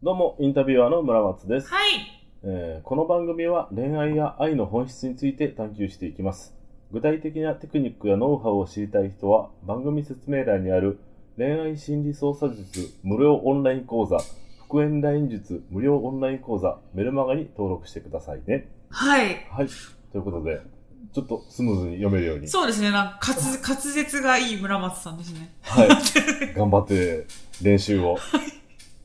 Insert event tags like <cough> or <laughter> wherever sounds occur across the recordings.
どうも、インタビュアーの村松です、はい。えーこの番組は恋愛や愛の本質について探求していきます。具体的なテクニックやノウハウを知りたい人は、番組説明欄にある恋愛心理操作術無料オンライン講座、復縁ライン術無料オンライン講座、メルマガに登録してくださいね。はい。はい。ということで、ちょっとスムーズに読めるように。そうですね、なんか滑、滑舌がいい村松さんですね。はい。<laughs> 頑張って練習を。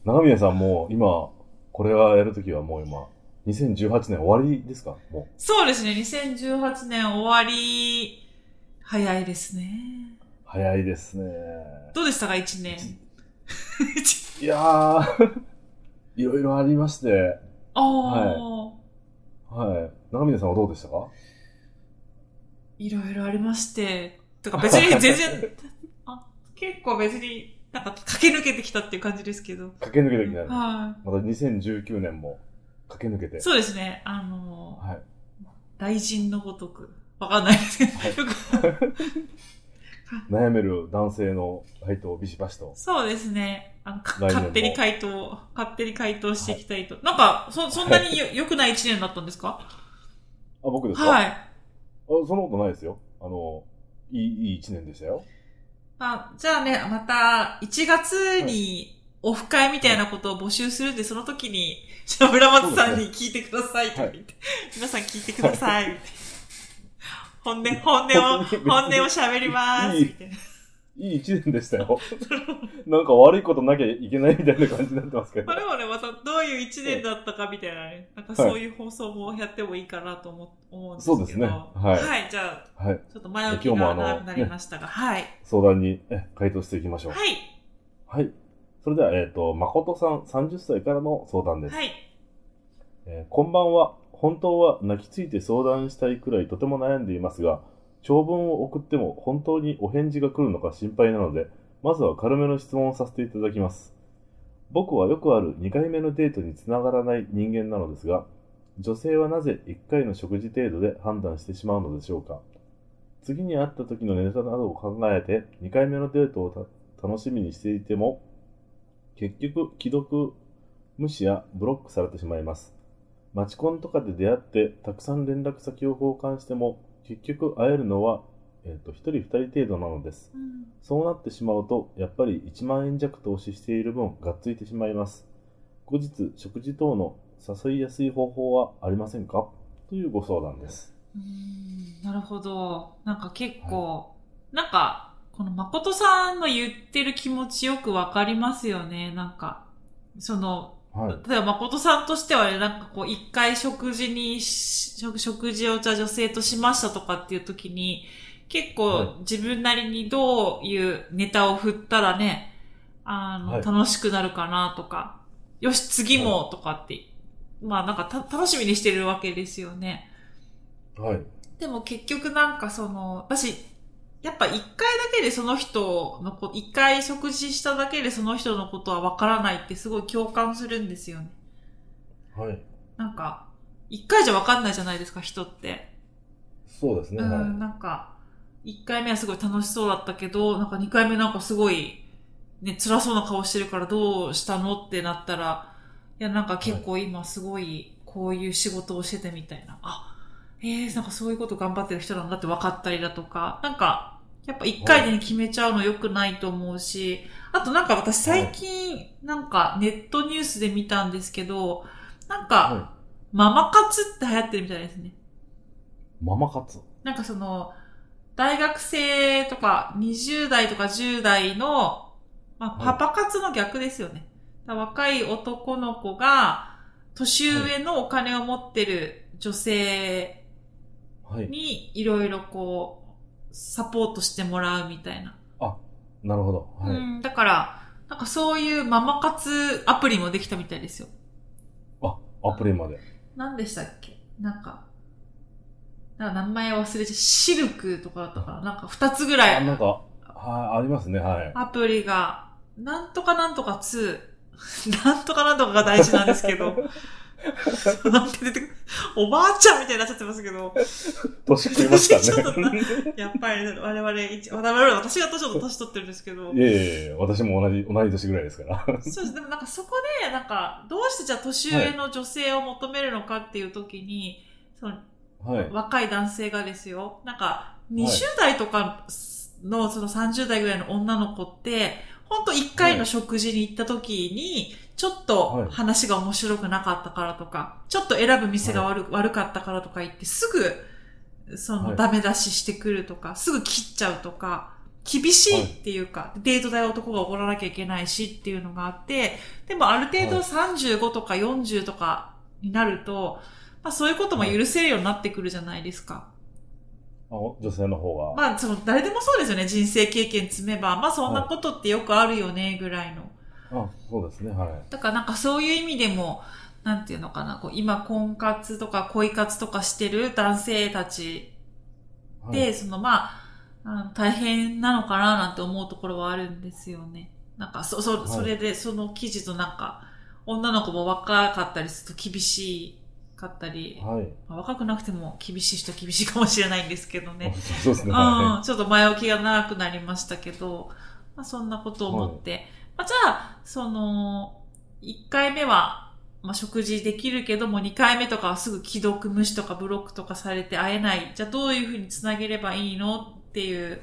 長宮さんも今、これはやるときはもう今、2018年終わりですか？もそうですね、2018年終わり、早いですね。う。早いですね。どうでしたか、1年。<laughs> いやー、<laughs> いろいろありまして、ああ、はい。長宮さんはどうでしたか？い、ろいろありまして、とか別に全然、<laughs> あ結構別になんか駆け抜けてきたっていう感じですけど。駆け抜けてきたね。はまた2019年も駆け抜けて。い。そうですね、あの、はい。雷神のごとく。わかんないですけど、はい悩める男性の回答をビシバシと。そうですね。あの勝手に回答、勝手に回答していきたいと。なんか、そ、そんなによ良くない一年だったんですか？あ、僕ですか？はい。あ、そんなことないですよ。あの、いい、いい一年でしたよ。あ、じゃあね、また、1月に、オフ会みたいなことを募集するんで、その時に、<laughs> じゃあ村松さんに聞いてくださいとか言って、皆さん聞いてください、みたいな。本音、本音を、<laughs> 本音を喋ります、いい。みたいな。いい一年でしたよ。<laughs> なんか悪いことなきゃいけないみたいな感じになってますけどまあ。でもね、またどういう一年だったかみたいなね、なんかそういう放送もやってもいいかなと思思うんですけど。そうですねはいはい、じゃあ、はい。ちょっと前置きが長くなりましたが、はい。相談にえ回答していきましょう。はい。はい。それでは、えっ、と、誠さん30歳からの相談です。はい。えーこんばんは。本当は泣きついて相談したいくらいとても悩んでいますが、長文を送っても本当にお返事が来るのか心配なので、まずは軽めの質問をさせていただきます。僕はよくある2回目のデートにつながらない人間なのですが、女性はなぜ1回の食事程度で判断してしまうのでしょうか次に会った時のネタなどを考えて2回目のデートを楽しみにしていても、結局既読無視やブロックされてしまいます。マチコンとかで出会ってたくさん連絡先を交換しても結局会えるのは、えー、と1人2人程度なのです。うんそうなってしまうとやっぱり1万円弱投資している分がっついてしまいます。後日食事等の誘いやすい方法はありませんか？というご相談です。うーんなるほど。なんか結構、なんか、この誠さんの言ってる気持ちよくわかりますよね。なんか、その、はい。例えば誠さんとしてはね、なんかこう、一回食事にし、食食事をじゃあ女性としましたとかっていう時に、結はい構自分なりにどういうネタを振ったらね、あの、はい楽しくなるかなとか、よし、次もとかって、まあなんかた楽しみにしてるわけですよね。はい。でも結局なんかその、私、やっぱ一回だけでその人のこ一回食事しただけでその人のことはわからないってすごい共感するんですよね。はい。なんか、一回じゃわかんないじゃないですか、人って。そうですね。うん、はなんか、一回目はすごい楽しそうだったけど、なんか二回目なんかすごい、ね、辛そうな顔してるからどうしたのってなったら、いや、なんか結構今すごい、こういう仕事をしててみたいな。あ、えー、なんかそういうこと頑張ってる人なんだって分かったりだとか、なんか、やっぱ一回でに決めちゃうの良くないと思うし、あとなんか私最近、なんかネットニュースで見たんですけど、なんか、はママ活って流行ってるみたいですね。い。ママ活？なんかその、大学生とか20代とか10代の、まあ、はいパパ活の逆ですよね。若い男の子が、年上のお金を持ってる女性はい。にいろいろこう、サポートしてもらうみたいな。なるほど。はい。うん、だから、なんかそういうママ活アプリもできたみたいですよ。あ、アプリまで。何でしたっけ？なんか、なんか名前忘れちゃう。シルクとかだったかな？なんか二つぐらあ、いなんか、はい、ありますね、はい。アプリが、なんとかなんとか2、<laughs> なんとかなんとかが大事なんですけど、<laughs> なんて出てくる、おばあちゃんみたいになっちゃってますけど、年食いましたね。やっぱり我々一、我々、私がちょっと年取ってるんですけどい、えいえいえ、私も同じ、同い年ぐらいですから。そうです。でもなんかそこで、なんか、どうしてじゃあ年上の女性を求めるのかっていう時に、そのはい。若い男性がですよ、なんか、20代とかの、その30代ぐらいの女の子って、ほんと1回の食事に行った時に、ちょっと話が面白くなかったからとか、ちょっと選ぶ店が悪,、悪かったからとか言って、すぐ、その、はいダメ出ししてくるとか、すぐ切っちゃうとか、厳しいっていうか、デート代男が怒らなきゃいけないしっていうのがあって、でもある程度はい35とか40とかになると、まあそういうことも許せるようになってくるじゃないですか。あ女性の方が。まあその誰でもそうですよね。人生経験積めば、まあそんなことってよくあるよね、ぐらいの。あ、そうですね、はい。だからなんかそういう意味でも、なんていうのかな、こう今婚活とか恋活とかしてる男性たちはいで、そのまあ、あの大変なのかななんて思うところはあるんですよね。なんか、そ、そ、はいそれで、その記事となんか、女の子も若かったりすると厳しかったり、はい。まあ若くなくても厳しい人は厳しいかもしれないんですけどね。<laughs> そうですね、うはん、ちょっと前置きが長くなりましたけど、まあそんなことを思って、まあじゃあ、その、1回目は、まあ食事できるけども、2回目とかはすぐ既読無視とかブロックとかされて会えない。じゃあどういうふうにつなげればいいのっていう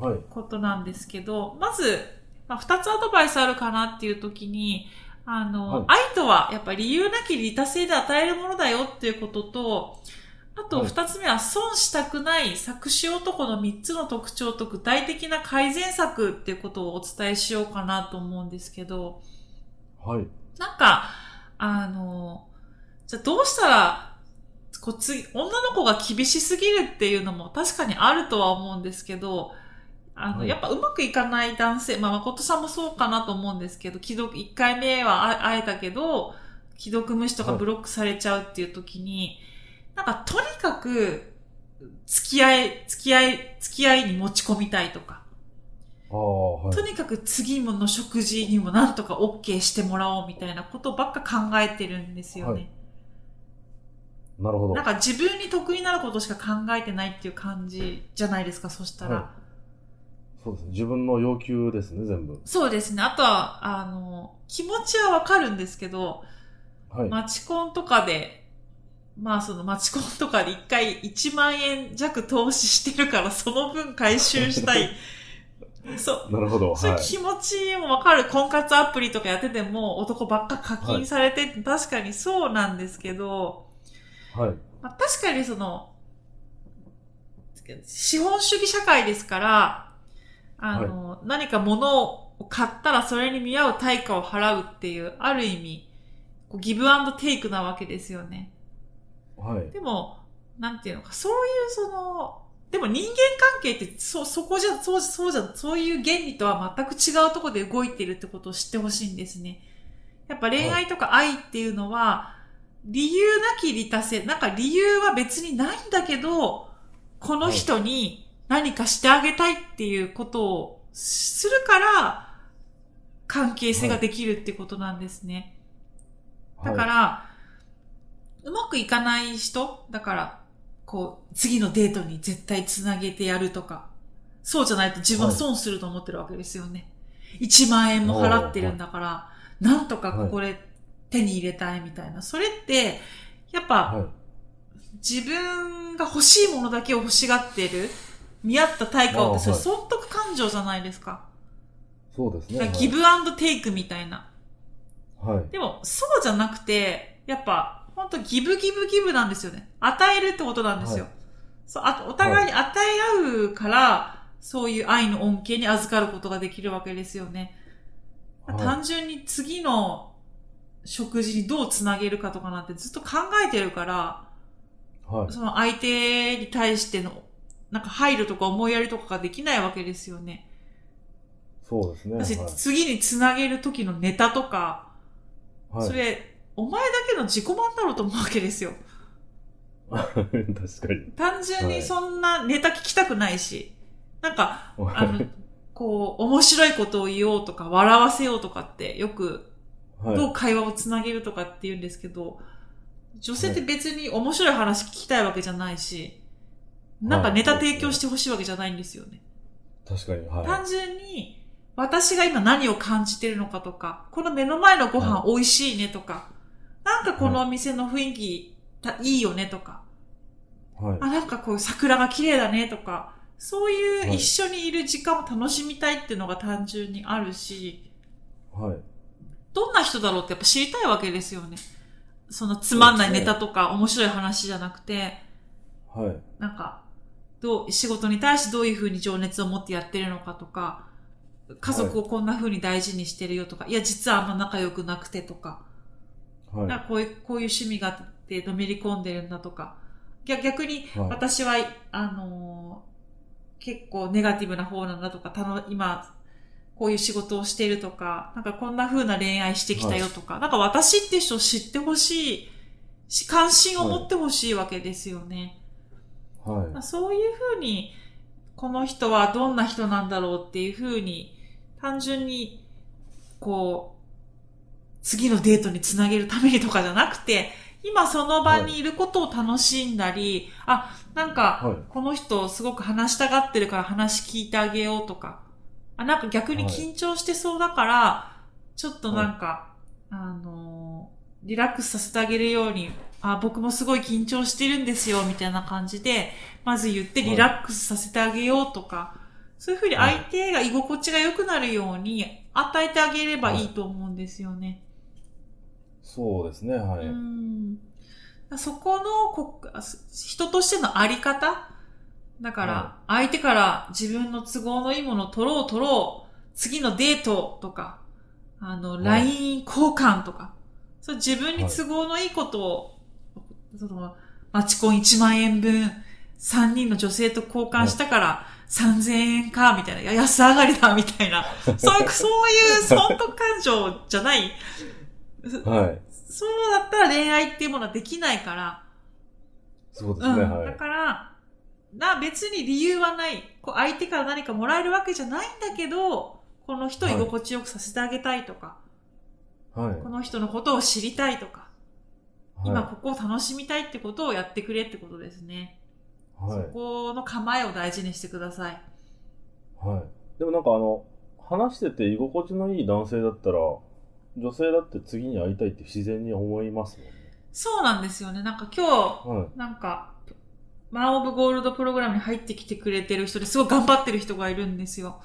い。はい。ことなんですけど、まず、まあ、2つアドバイスあるかなっていう時に、あの、はい愛とはやっぱり理由なき利他性で与えるものだよっていうことと、あとはい2つ目は損したくない作詞男の3つの特徴と具体的な改善策っていうことをお伝えしようかなと思うんですけど、はい。なんか、あの、じゃあどうしたら、こう次、女の子が厳しすぎるっていうのも確かにあるとは思うんですけど、あの、はい。やっぱうまくいかない男性、まあ、誠さんもそうかなと思うんですけど、既読、1回目はあ会えたけど、既読無視とかはい。ブロックされちゃうっていう時に、なんかとにかく、付き合い、付き合い、付き合いに持ち込みたいとか、ああ、はいと。にかく次の食事にもなんとか OK してもらおうみたいなことばっか考えてるんですよね。はいなるほど。なんか自分に得になることしか考えてないっていう感じじゃないですか、そしたら。はいそうですね。自分の要求ですね、全部。そうですね。あとは、あの、気持ちはわかるんですけど、はい。マチコンとかで、まあそのマチコンとかで一回1万円弱投資してるからその分回収したい。<laughs> そう。なるほど。はい。そういう気持ちもわかる。婚活アプリとかやってても男ばっか課金されてって確かにそうなんですけど、はい。まあ、確かにその、資本主義社会ですから、あの、何か物を買ったらそれに見合う対価を払うっていう、ある意味、ギブアンドテイクなわけですよね。はい。でも、なんていうのか、そういうその、でも人間関係って、そ、そこじゃ、そう、そうじゃ、そういう原理とは全く違うところで動いてるってことを知ってほしいんですね。やっぱ恋愛とか愛っていうのは、理由なき利他性、なんか理由は別にないんだけど、この人に何かしてあげたいっていうことをするから、関係性ができるってことなんですね。だかはら、うまくいかない人？だから、こう、次のデートに絶対つなげてやるとか、そうじゃないと自分は損すると思ってるわけですよね。1万円も払ってるんだから、なんとかここで手に入れたいみたいな。それって、やっい。ぱ、はい。自分が欲しいものだけを欲しがってる、見合った対価をって、それあ損得感情じゃないですか。そうですね。ギブアンドテイクみたいな。はい。はい。でも、そうじゃなくて、やっぱ、本当ギブギブギブなんですよね。与えるってことなんですよ。はいそう、あと、お互いに与え合うから、そういう愛の恩恵に預かることができるわけですよね。はい単純に次の食事にどうつなげるかとかなんてずっと考えてるから、はい。その相手に対しての、なんか配慮とか思いやりとかができないわけですよね。そうですね。次につなげる時のネタとか、はい、それ、お前だけの自己満だろうと思うわけですよ。<laughs> 確かに。単純にそんなネタ聞きたくないし、なんか、あはの、こう、面白いことを言おうとか、笑わせようとかって、よく、はい。どう会話をつなげるとかって言うんですけど、女性って別に面白い話聞きたいわけじゃないし、なんかネタ提供してほしいわけじゃないんですよね。確かに。はい。単純に、私が今何を感じてるのかとか、この目の前のご飯美味しいねとか、なんかこのお店の雰囲気たいいよねとか、はい。あ、なんかこう桜が綺麗だねとか、そういうはい。一緒にいる時間を楽しみたいっていうのが単純にあるし、はい。どんな人だろうってやっぱ知りたいわけですよね。そのつまんないネタとか面白い話じゃなくて、はい。なんか、どう、仕事に対してどういうふうに情熱を持ってやってるのかとか、家族をこんな風に大事にしてるよとか、い、や、実はあんま仲良くなくてとか、はい。なんかこういう、こういう趣味があってのめり込んでるんだとか、逆逆にはい私は、あのー結構ネガティブな方なんだとか、たの今、こういう仕事をしてるとか、なんかこんな風な恋愛してきたよとか、なんか私って人を知ってほしいし、関心を持ってほしいわけですよね。はい。まあそういうふうに、この人はどんな人なんだろうっていうふうに、単純に、こう、次のデートにつなげるためにとかじゃなくて、今その場にいることを楽しんだり、あ、なんか、はい。この人すごく話したがってるから話聞いてあげようとか、あ、なんか逆に緊張してそうだから、ちょっとなんか、あのーリラックスさせてあげるように、あ、僕もすごい緊張してるんですよ、みたいな感じで、まず言ってリラックスさせてあげようとか、そういうふうに相手が居心地が良くなるように与えてあげればいいと思うんですよね。そうですね。はい。うんそこのこ人としてのあり方？だかはら、相手から自分の都合のいいものを取ろう取ろう、次のデートとか、あの、はい LINE 交換とか、そう自分に都合のいいことを、その、マチコン1万円分、3人の女性と交換したから、3000円か、みたいな、安上がりだ、みたいな。そういう、そういう損得感情じゃない。はい。そうだったら恋愛っていうものはできないから、そうですね。うん。だはい。から、な、別に理由はない。こう相手から何かもらえるわけじゃないんだけど、この人を居心地よくさせてあげたいとか、はい。この人のことを知りたいとか、今はここを楽しみたいってことをやってくれってことですね。い。はいそ。この構えを大事にしてください。はい。でもなんかあの、話してて居心地のいい男性だったら、女性だって次に会いたいって自然に思いますもんね。そうなんですよね。なんか今は日、なんか、マン・オブ・ゴールドプログラムに入ってきてくれてる人ですごい頑張ってる人がいるんですよ。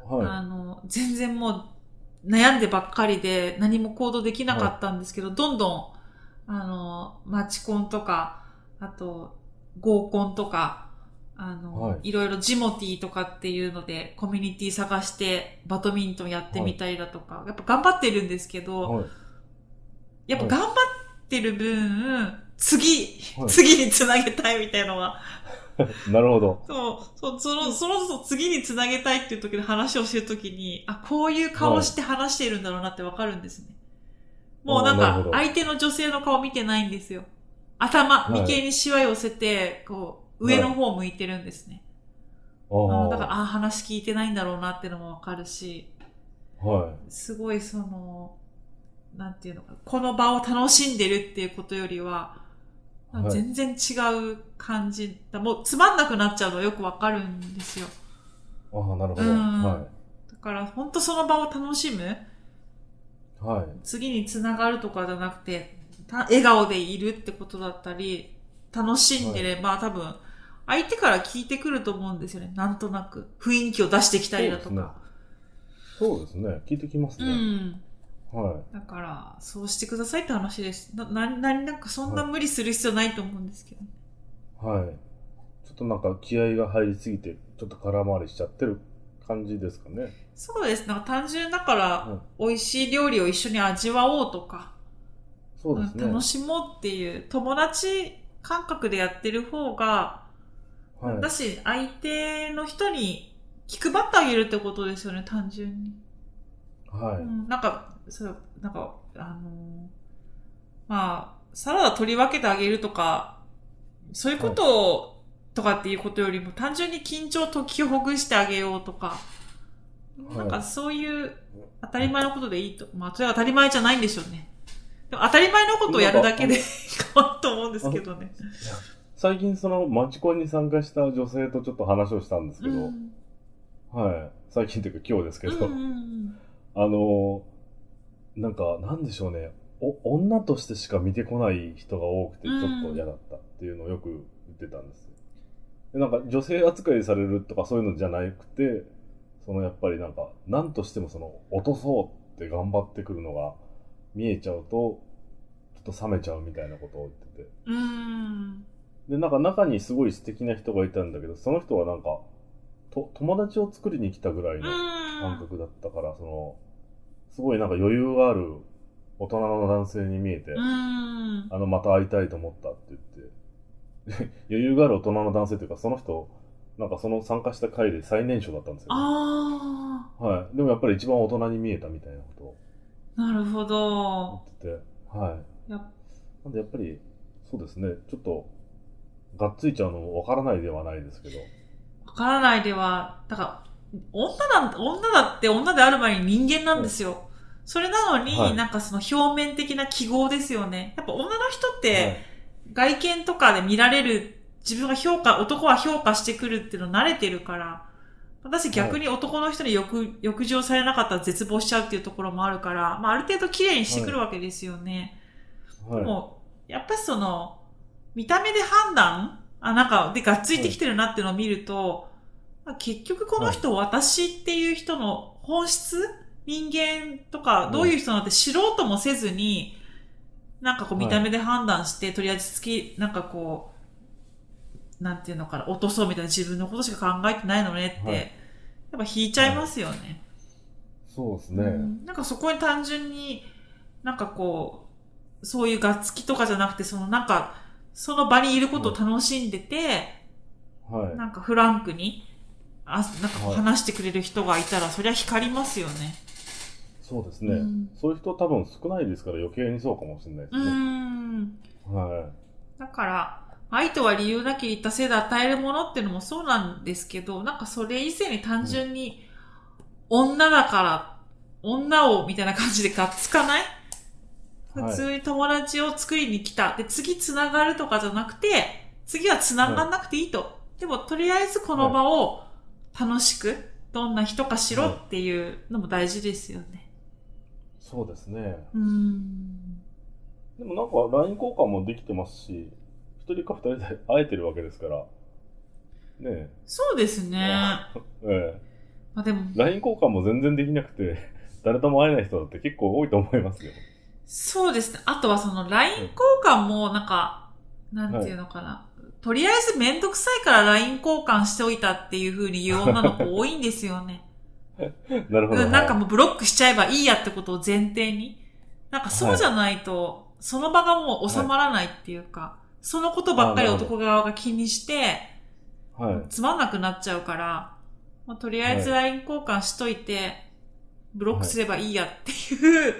い。はあの、全然もう悩んでばっかりで何も行動できなかったんですけど、どんどん、あの、マチコンとか、あと、合コンとか、あの、はいい、ろいろジモティーとかっていうので、コミュニティ探して、バドミントンやってみたりだとか、やっぱ頑張ってるんですけい。ど、はい。やっぱ頑張ってる分、次、はい次につなげたいみたいなのは、<laughs> なるほど。そう、そう、その、その、そ次につなげたいっていう時の話をしてる時に、あ、こういう顔して話しているんだろうなってわかるんですね。もうなんか相手の女性の顔見てないんですよ。頭、はい眉間にシワ寄せて、こう、上の方向いてるんですね。ああのだから、あ。あー話聞いてないんだろうなってのもわかるし、はすごいその、なんていうのかな、この場を楽しんでるっていうことよりは、はい全然違う感じだ。もうつまんなくなっちゃうのはよくわかるんですよ。い。ああ、なるほど。うんはだから、本当その場を楽しむい。はい。次につながるとかじゃなくて、た笑顔でいるってことだったり、楽しんでれば、多分、相手から聞いてくると思うんですよね。なんとなく。雰囲気を出してきたりだとか。そうですね。聞いてきますうね。ん。はだから、そうしてくださいって話です。な、な、な、なんかそんな無理する必要ないと思うんですけど。い。はい。ちょっとなんか気合が入りすぎて、ちょっと空回りしちゃってる感じですかね。そうです。なんか単純だから、うん美味しい料理を一緒に味わおうとか、そうですね。うん楽しもうっていう友達感覚でやってる方が、はい。だし、相手の人に気配ってあげるってことですよね、単純に。はい。うん、なんか、そう、なんか、あのーまあ、サラダ取り分けてあげるとか、そういうことを、とかっていうことよりも、単純に緊張を解きほぐしてあげようとか、はいなんかそういう当たり前のことでいいと。まあ、それは当たり前じゃないんでしょうね。でも当たり前のことをやるだけで <laughs> 変わると思うんですけどね。最近そのマチコンに参加した女性とちょっと話をしたんですけど、うんはい。最近というか今日ですけど、うんうんうん <laughs> あのーなんか、なんでしょうね。お、女としてしか見てこない人が多くて、ちょっと嫌だったっていうのをよく言ってたんですよ。でなんか、女性扱いされるとかそういうのじゃなくて、そのやっぱりなんか、なんとしてもその、落とそうって頑張ってくるのが見えちゃうと、ちょっと冷めちゃうみたいなことを言ってて。うん。で、なんか中にすごい素敵な人がいたんだけど、その人はなんか、と、友達を作りに来たぐらいの感覚だったから、その、すごいなんか余裕がある大人の男性に見えて、うん。あの、また会いたいと思ったって言って、<laughs> 余裕がある大人の男性というか、その人、なんかその参加した回で最年少だったんですよ、ね。あはい。でもやっぱり一番大人に見えたみたいなことをあ、なるほど。言ってて、はい。なんでやっぱり、そうですね、ちょっと、がっついちゃうのもわからないではないですけど、わからないでは、だから、女だ、女だって女である前に人間なんですよ。それなのに、はいなんかその表面的な記号ですよね。やっぱ女の人っはいて、外見とかで見られる、自分が評価、男は評価してくるっていうの慣れてるから、私逆に男の人に欲、欲情されなかったら絶望しちゃうっていうところもあるから、まあある程度綺麗にしてくるわけですよね。はい。もう、やっぱりその、見た目で判断？あ、なんか、で、がっついてきてるなっていうのを見ると、まあ結局この人、私っていう人の本質？人間とか、どういう人なんて知ろうともせずに、なんかこう見た目で判断して、とりあえず月、なんかこう、なんていうのかな、落とそうみたいな自分のことしか考えてないのねって、はい。やっぱ引いちゃいますよね。そうですね。うん。なんかそこに単純に、なんかこう、そういうがっつきとかじゃなくて、そのなんか、その場にいることを楽しんでて、はい。なんかフランクに、あ、なんか話してくれる人がいたら、そりゃ光りますよね。そうですね、うんそういう人多分少ないですから余計にそうかもしれないですね。ん。はだから、愛とは理由なき言ったせいで与えるものっていうのもそうなんですけど、なんかそれ以前に単純に、女だから、女をみたいな感じでがっつかないはい普通に友達を作りに来た。で、次繋がるとかじゃなくて、次は繋がんなくていいと。でも、とりあえずこの場を楽しく、どんな人かしろっていうのも大事ですよね。い。そうですね。うーん。でもなんか LINE 交換もできてますし、一人か二人で会えてるわけですから。ねそうですね。<laughs> え。えまあでも、え。LINE 交換も全然できなくて、誰とも会えない人だって結構多いと思いますよ。そうですね。あとはその LINE 交換もなんか、なんていうのかな。とりあえずめんどくさいから LINE 交換しておいたっていう風に言う女の子多いんですよね。<laughs> なるほど。うんなんかはいもうブロックしちゃえばいいやってことを前提に。なんかそうじゃないと、その場がもう収まらないっていうか、そのことばっかり男側が気にして、はい。つまんなくなっちゃうから、まあ、とりあえずは LINE 交換しといて、ブロックすればいいやっていう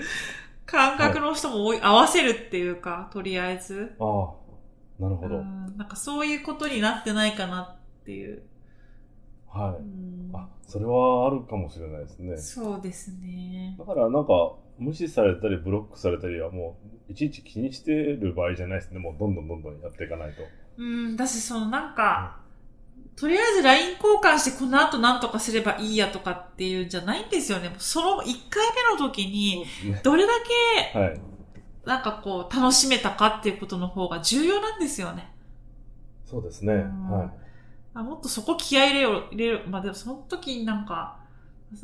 感覚の人も多い、合わせるっていうか、とりあえず。ああ、なるほど。うんなんかそういうことになってないかなっていう。はい。うんあ、それはあるかもしれないですね。そうですねだ。からなんか、無視されたりブロックされたりはもう、いちいち気にしてる場合じゃないですね。もうどんどんどんどんやっていかないと。うん、だしそのなんか、とりあえず LINE 交換してこの後何とかすればいいやとかっていうんじゃないんですよね。その1回目の時に、ねどれだけはい。なんかこう楽しめたかっていうことの方が重要なんですよね。そうですね。うんはい。あもっとそこ気合い入れよ、入れよ。まあでもその時になんか、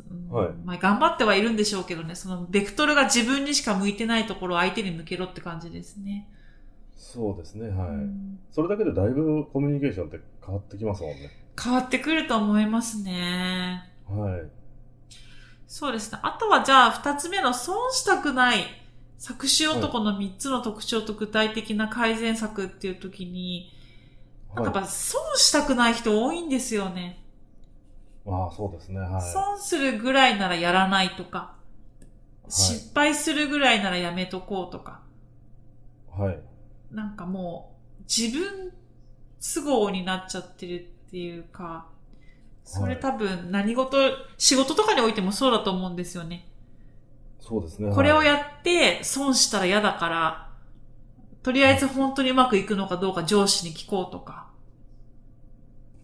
うんはいまあ頑張ってはいるんでしょうけどね、そのベクトルが自分にしか向いてないところを相手に向けろって感じですね。そうですね。はい。うんそれだけでだいぶコミュニケーションって変わってきますもんね。変わってくると思いますね。はい。そうですね。あとはじゃあ二つ目の損したくない作詞男の三つの特徴と具体的な改善策っていう時に、なんかやっぱ損したくない人多いんですよね。ああ、そうですね。はい。損するぐらいならやらないとか、はい失敗するぐらいならやめとこうとか、はい。なんかもう自分都合になっちゃってるっていうか、それ多分何事、仕事とかにおいてもそうだと思うんですよね。そうですね。これをはいやって損したら嫌だから、とりあえず本当にうまくいくのかどうか上司に聞こうとか、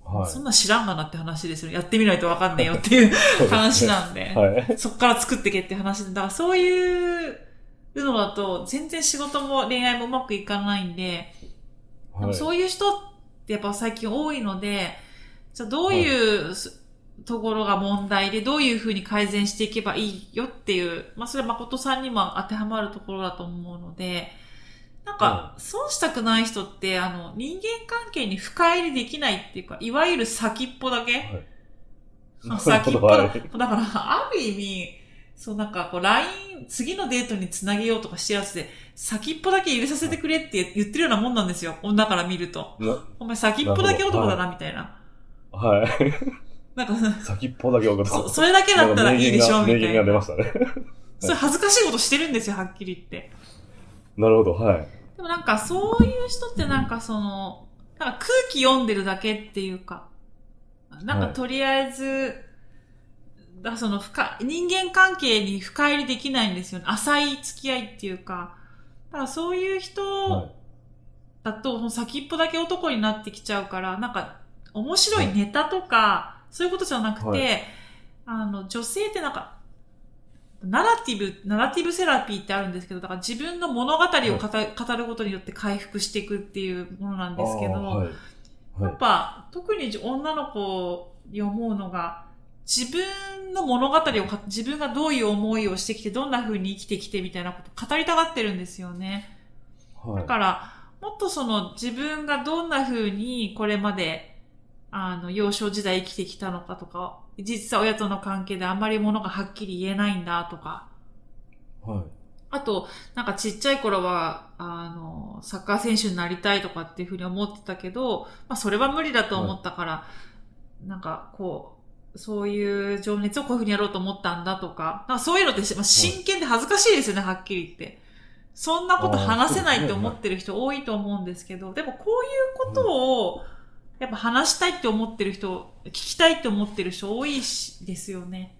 はい。そんな知らんがなって話ですよ。やってみないとわかんねえよっていう <laughs> 話なんで。はい。そっから作ってけって話で、だからそういうのだと、全然仕事も恋愛もうまくいかないんで、でもはい。そういう人ってやっぱ最近多いので、じゃあどういうすところが問題で、どういうふうに改善していけばいいよっていう、まあそれは誠さんにも当てはまるところだと思うので、なんか、損したくない人って、あの、人間関係に深入りできないっていうか、いわゆる先っぽだけ、まあ先っぽだ。はい。だから、ある意味、そうなんかこう LINE、次のデートにつなげようとかしてるやつで、先っぽだけ入れさせてくれって言ってるようなもんなんですよ。女から見ると。なお前先っぽだけ男だな、みたいな。はい。なんか、先っぽだけ分かった。そそれだけだったらいいでしょ、みた名言がいな。出ましたね。それ恥ずかしいことしてるんですよ、はっきり言って。なるほど、はい。でもなんか、そういう人ってなんかその、なんか空気読んでるだけっていうか、なんかはいとりあえず、だその深、人間関係に深入りできないんですよね。浅い付き合いっていうか。だからそういうは人だと、その先っぽだけ男になってきちゃうから、なんか、面白いネタとか、そういうことじゃなくて、はいあの、女性ってなんか、ナラティブ、ナラティブセラピーってあるんですけど、だから自分の物語を語,、語ることによって回復していくっていうものなんい。ですけど、はい。やっはい。ぱ特に女の子に思うのが、自分の物語をか、自分がどういう思いをしてきて、どんな風に生きてきてみたいなこと語りたがってるんですよね。はい。だから、もっとその自分がどんな風にこれまで、あの、幼少時代生きてきたのかとか、実は親との関係であんまりものがはっきり言えないんだとか、はい。あと、なんかちっちゃい頃は、あの、サッカー選手になりたいとかっていうふうに思ってたけど、まあそれは無理だと思ったから、なんかこう、そういう情熱をこういうふうにやろうと思ったんだとか、かそういうのって、まあ、真剣で恥ずかしいですよね、はっきり言って。そんなこと話せないって思ってる人多いと思うんですけど、でもこういうことを、やっぱ話したいって思ってる人、聞きたいって思ってる人多いしですよね。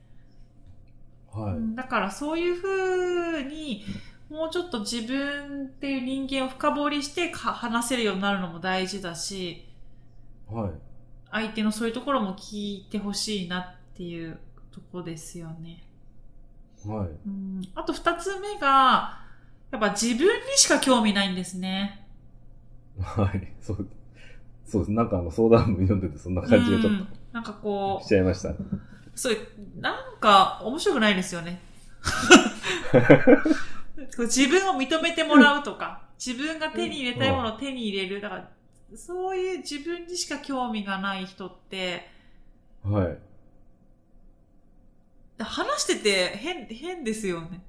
はい。うんだからそういうふうに、もうちょっと自分っていう人間を深掘りしてか話せるようになるのも大事だし、はい。相手のそういうところも聞いてほしいなっていうとこですよね。はい。うん、あと二つ目が、やっぱ自分にしか興味ないんですね。はい。そう。そうです。なんかあの相談文読んでてそんな感じがちょっうんなんかことしちゃいました。う、そうなんか面白くないですよね。<laughs> 自分を認めてもらうとか、自分が手に入れたいものを手に入れる。だから、そういう自分にしか興味がない人って、はい。話してて変、変ですよね。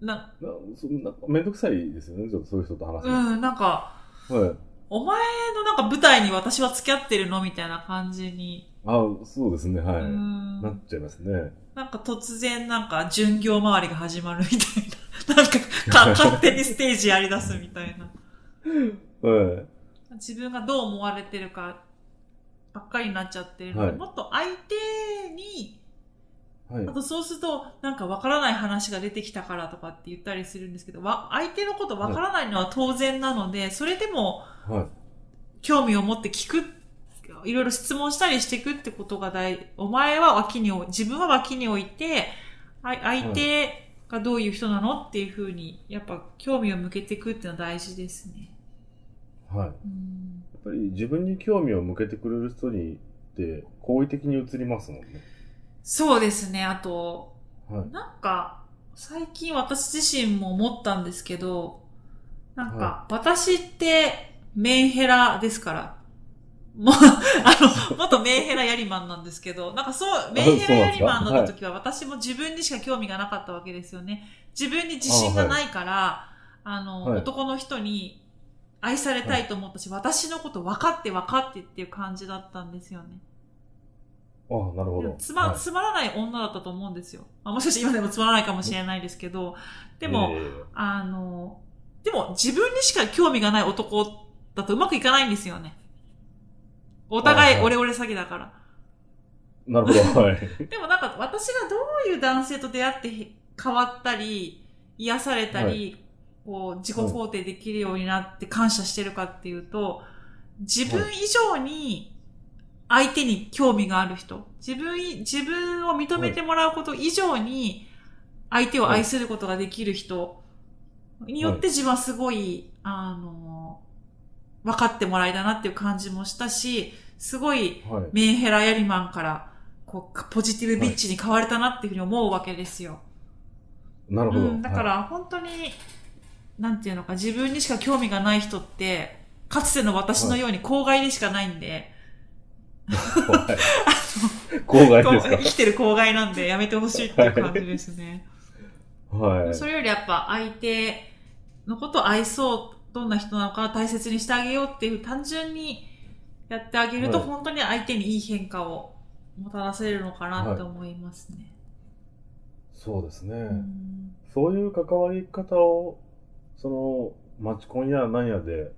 な、なそなんかめんどくさいですよね。ちょっとそういう人と話すの。うん、なんか、はい。お前のなんか舞台に私は付き合ってるのみたいな感じに、あそうですね。はうい。んなっちゃいますね。なんか突然なんか巡業周りが始まるみたいな。なんかか勝手にステージやり出すみたいな。<laughs> はい。自分がどう思われてるかばっかりになっちゃってるので、はいもっと相手に、はいあ。とそうするとなんかわからない話が出てきたからとかって言ったりするんですけど、わ相手のことわからないのは当然なので、それでもはい。興味を持って聞く、いろいろ質問したりしていくってことが大、お前は脇に置い、自分は脇に置いて、あ相手がどういう人なのっていうふうに、やっぱ興味を向けていくっていうのは大事ですね。はい。やうんっぱり自分に興味を向けてくれる人にって好意的に映りますもんね。そうですね。あと、はい。なんか、最近私自身も思ったんですけど、なんか、は私ってメンヘラですから。もう、あの、<laughs> 元メンヘラヤリマンなんですけど、なんかそう、メンヘラヤリマンの時は私も自分にしか興味がなかったわけですよね。自分に自信がないから、あの、はい男の人に愛されたいと思ったし、私のこと分かって分かってっていう感じだったんですよね。あああ、なるほど。つま、はいつまらない女だったと思うんですよ。まあ、もしかして今でもつまらないかもしれないですけど、でも、えあの、でも自分にしか興味がない男だとうまくいかないんですよね。お互はいはいいオレオレ詐欺だから。えなるほど。はい。<laughs> でもなんか私がどういう男性と出会ってへ変わったり、癒されたり、はこう自己肯定できるようになって感謝してるかっていうと、自分以上に相手に興味がある人、自分い、自分を認めてもらうこと以上に相手を愛することができる人によって自分はすごい、あの、分かってもらえたなっていう感じもしたし、すごい。メンヘラヤリマンから、こう、ポジティブビッチに変われたなっていうふうに思うわけですよ。なるほど。うん、だから、本当に、なんていうのか、自分にしか興味がない人って、かつての私のように公害でしかないんで、はい。<laughs> 郊外こうです生きてる公害なんでやめてほしいっていう感じですね。かはい。それよりやっぱ相手のことを愛そう、どんな人なのか大切にしてあげようっていう単純にやってあげると、はい本当に相手にいい変化をもたらせるのかなって思いますね。そうですね。うんそういう関わり方を、その、マチコンやなんやで、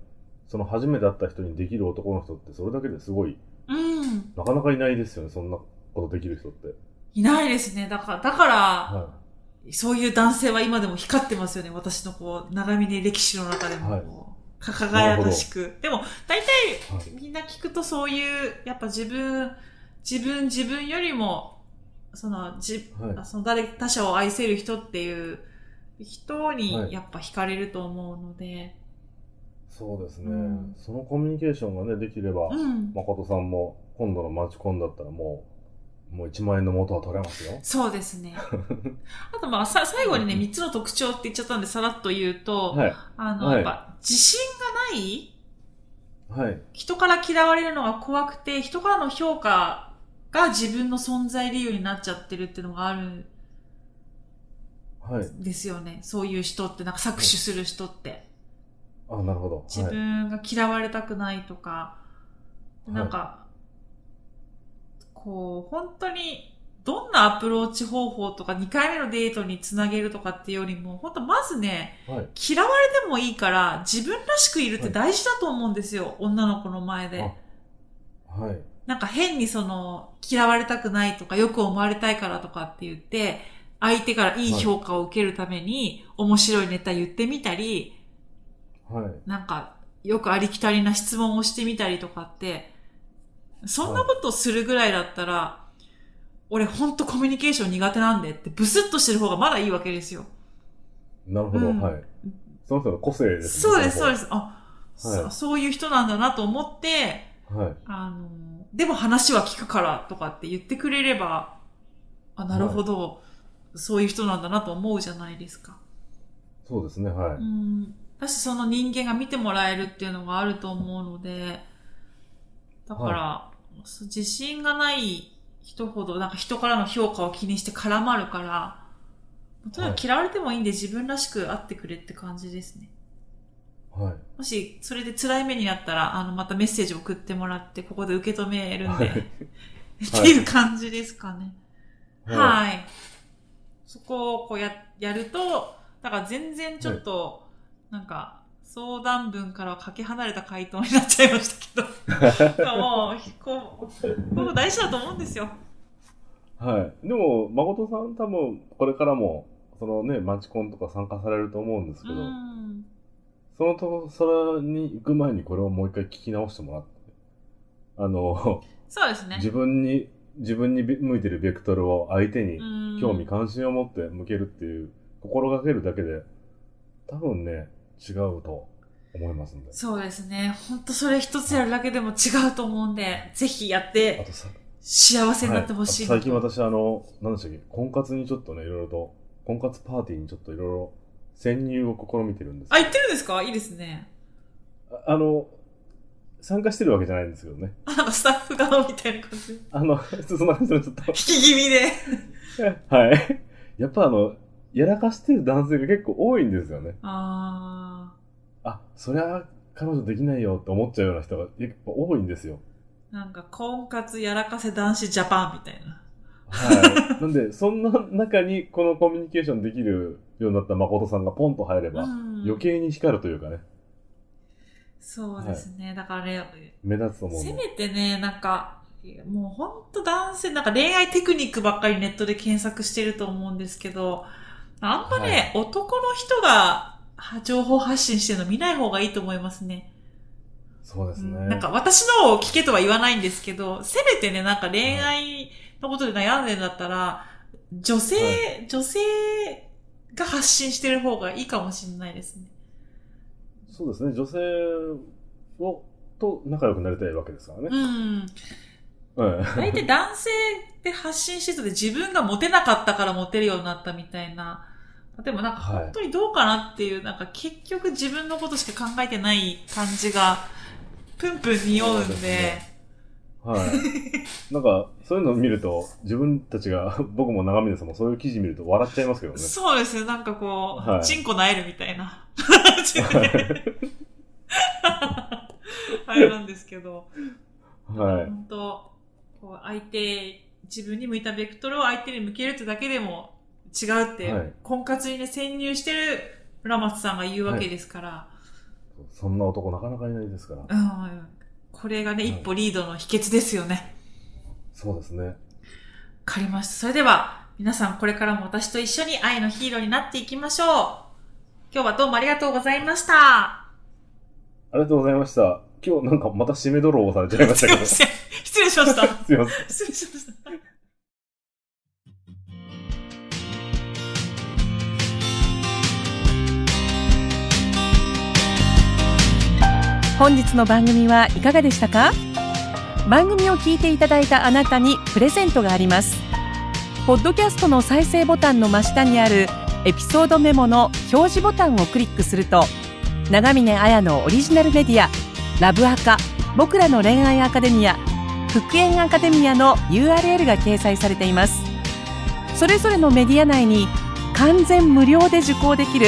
その初めて会った人にできる男の人って、それだけですごい、うん。なかなかいないですよね、そんなことできる人って。いないですね。だから、だから、はそういう男性は今でも光ってますよね。私のこう、長峰歴史の中でもこう、か輝かしく。でも、大体い。はい。みんな聞くとそういう、やっぱ自分、自分、自分よりも、その、じ、はいその誰、他者を愛せる人っていう人はいにやっぱ惹かれると思うので、そうですね、うんそのコミュニケーションがね、できれば、うん。誠さんも、今度のマチコンだったらもう、もう1万円の元は取れますよ。そうですね。<laughs> あとまあ、さ、最後にね、うん3つの特徴って言っちゃったんで、さらっと言うと、はい。あの、はいやっぱ、自信がないはい。人から嫌われるのが怖くて、人からの評価が自分の存在理由になっちゃってるっていうのがある。ですよね。そういう人って、なんか搾取する人って。あ、なるほど。自分が嫌われたくないとか、いなんか、こう、本当に、どんなアプローチ方法とか2回目のデートにつなげるとかっていうよりも、本当まずね、はい。はい。嫌われてもいいから、自分らしくいるって大事だと思うんですよ。女の子の前で。はい。なんか変にその、嫌われたくないとか、よく思われたいからとかって言って、相手からいい評価を受けるために、面白いネタ言ってみたり、はい。なんか、よくありきたりな質問をしてみたりとかって、そんなことをするぐらいだったら、俺ほんとコミュニケーション苦手なんでって、ブスッとしてる方がまだいいわけですよ。なるほど。うんはい。その人の個性ですね。そうです、そうでです。あ、はいそそういう人なんだなと思って、す。はい。あの、でも話は聞くからとかって言ってくれれば、あ、なるほど、そういう人なんだなと思うじゃないですか。そうですね。はい。うん。だし、その人間が見てもらえるっていうのがあると思うので、だから、そう自信がない人ほど、なんか人からの評価を気にして絡まるから、とにかく嫌われてもいいんで自分らしくあってくれって感じですね。はい。もし、それで辛い目になったら、あの、またメッセージを送ってもらって、ここで受け止めるんで、はい <laughs> っていう感じですかね。はい。はい。そこをこうや、やると、だから全然ちょっと、なんか、相談文からはかけ離れた回答になっちゃいましたけど、<laughs> もう、こう、ここ大事だと思うんですよ。はい。でも、誠さん多分、これからも、そのね、マチコンとか参加されると思うんですけうど、ん。そのと、それに行く前にこれをもう一回聞き直してもらって、あの、そうですね。自分に、自分に向いてるベクトルを相手にうん興味関心を持って向けるっていう、心がけるだけで、多分ね、違うと思いますんで。そうですね。ほんとそれ一つやるだけでも違うと思うんで、ぜひやっあてとさ、幸せになってほしいはなと、最近私あの、何でしたっけ、婚活にちょっとね、いろいろと、婚活パーティーにちょっといろいろ潜入を試みてるんですあ、言ってるんですか？いいですね。ああの、参加してるわけじゃないんですけどね。あなんかスタッフ側みたいな感じ。引あの、<laughs> そんな感じのちょっと、き気味で。<laughs> はい。やっぱあの、やらかしてる男性が結構多いんですよね。ああ、そりゃ彼女できないよって思っちゃうような人が結構多いんですよ。ー。なんか、婚活やらかせ男子ジャパンみたいな。はい。<laughs> なんで、そんな中にこのコミュニケーションできるようになった誠さんがポンと入れば、うん余計に光るというかね、そうですね。だからね、目立つと思うの。せめてね、なんか、もうほんと男性、なんか恋愛テクニックばっかりネットで検索してると思うんですけど、あんまね、男の人がは情報発信してるの見ない方がいいと思いますね。そうですね。うんなんか私のを聞けとは言わないんですけど、せめてね、なんか恋愛のことで悩んでんだったら、女性、は女性が発信してる方がいいかもしれないですね。そうですね。女性を、と仲良くなりたいわけですからね。うん。うん。大体男性で発信してると自分がモテなかったからモテるようになったみたいな。でもなんかはい本当にどうかなっていう、なんか結局自分のことしか考えてない感じが、プンプン匂うんで、はい。なんか、そういうのを見ると、自分たちが、<laughs> 僕も長峰さんもそういう記事見ると笑っちゃいますけどね。そうですね、なんかこう、はい。チンコなえるみたいな。あれなんですけど、はい。本当こう相手、自分に向いたベクトルを相手に向けるってだけでも違うって、はい。婚活にね、潜入してる村松さんが言うわけですから、そんな男なかなかいないですから。うん、これがね、はい一歩リードの秘訣ですよね。そうですね。わかりました。それでは、皆さんこれからも私と一緒に愛のヒーローになっていきましょう。今日はどうもありがとうございました。ありがとうございました。今日なんかまた締めドローをされちゃいましたけど。失礼しました。すいません。失礼しました。<laughs> 本日の番組はいかがでしたか？番組を聞いていただいたあなたにプレゼントがあります。ポッドキャストの再生ボタンの真下にあるエピソードメモの表示ボタンをクリックすると長峰綾のオリジナルメディアラブアカ僕らの恋愛アカデミア復縁アカデミアの URL が掲載されています。それぞれのメディア内に完全無料で受講できる